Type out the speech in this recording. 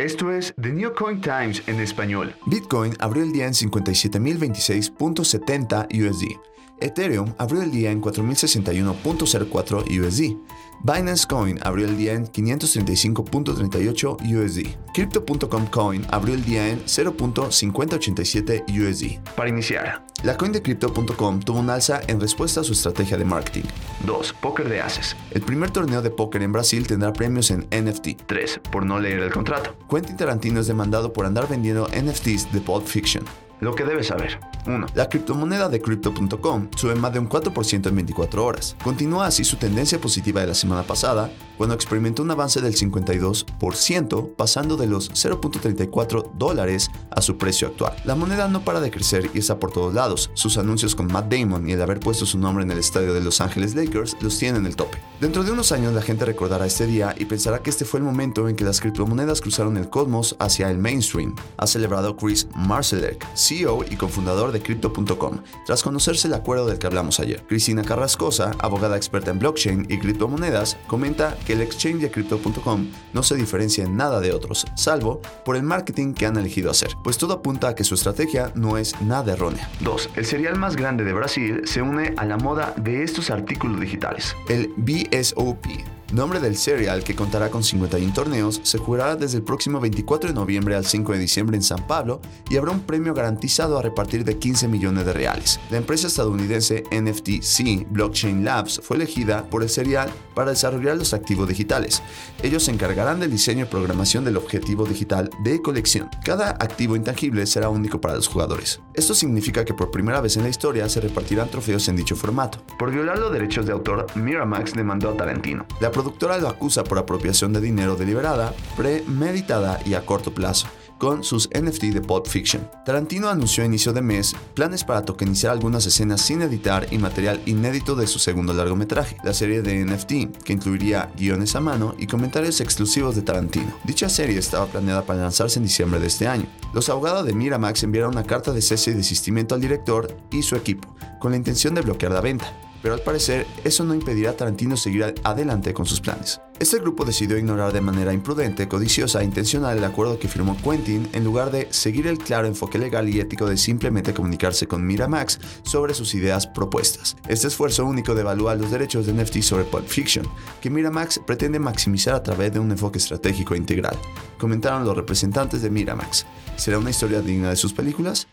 Esto es The New Coin Times en español. Bitcoin abrió el día en 57.026.70 USD. Ethereum abrió el día en 4.061.04 USD. Binance Coin abrió el día en 535.38 USD. Crypto.com Coin abrió el día en 0.5087 USD. Para iniciar. La coin de Crypto.com tuvo un alza en respuesta a su estrategia de marketing. 2. Póker de Ases. El primer torneo de póker en Brasil tendrá premios en NFT. 3. Por no leer el contrato. Quentin Tarantino es demandado por andar vendiendo NFTs de Pulp Fiction. Lo que debes saber. 1. La criptomoneda de Crypto.com sube más de un 4% en 24 horas. Continúa así su tendencia positiva de la semana pasada, cuando experimentó un avance del 52%, pasando de los 0.34 dólares a su precio actual. La moneda no para de crecer y está por todos lados. Sus anuncios con Matt Damon y el haber puesto su nombre en el estadio de Los Ángeles Lakers los tienen en el tope. Dentro de unos años la gente recordará este día y pensará que este fue el momento en que las criptomonedas cruzaron el cosmos hacia el mainstream, ha celebrado Chris Marcelek, CEO y cofundador de Crypto.com, tras conocerse el acuerdo del que hablamos ayer. Cristina Carrascosa, abogada experta en blockchain y criptomonedas, comenta que el exchange de Crypto.com no se diferencia en nada de otros, salvo por el marketing que han elegido hacer, pues todo apunta a que su estrategia no es nada errónea. 2. El cereal más grande de Brasil se une a la moda de estos artículos digitales. El SOP. Nombre del serial que contará con 51 torneos, se jugará desde el próximo 24 de noviembre al 5 de diciembre en San Pablo y habrá un premio garantizado a repartir de 15 millones de reales. La empresa estadounidense NFTC Blockchain Labs fue elegida por el serial para desarrollar los activos digitales. Ellos se encargarán del diseño y programación del objetivo digital de colección. Cada activo intangible será único para los jugadores. Esto significa que por primera vez en la historia se repartirán trofeos en dicho formato. Por violar los derechos de autor, Miramax demandó a Tarantino. La productora lo acusa por apropiación de dinero deliberada, premeditada y a corto plazo con sus NFT de Pulp Fiction. Tarantino anunció a inicio de mes planes para tokenizar algunas escenas sin editar y material inédito de su segundo largometraje, la serie de NFT, que incluiría guiones a mano y comentarios exclusivos de Tarantino. Dicha serie estaba planeada para lanzarse en diciembre de este año. Los abogados de Miramax enviaron una carta de cese y desistimiento al director y su equipo, con la intención de bloquear la venta pero al parecer eso no impedirá a Tarantino seguir adelante con sus planes. Este grupo decidió ignorar de manera imprudente, codiciosa e intencional el acuerdo que firmó Quentin en lugar de seguir el claro enfoque legal y ético de simplemente comunicarse con Miramax sobre sus ideas propuestas. Este esfuerzo único devalúa los derechos de NFT sobre Pulp Fiction, que Miramax pretende maximizar a través de un enfoque estratégico e integral, comentaron los representantes de Miramax. ¿Será una historia digna de sus películas?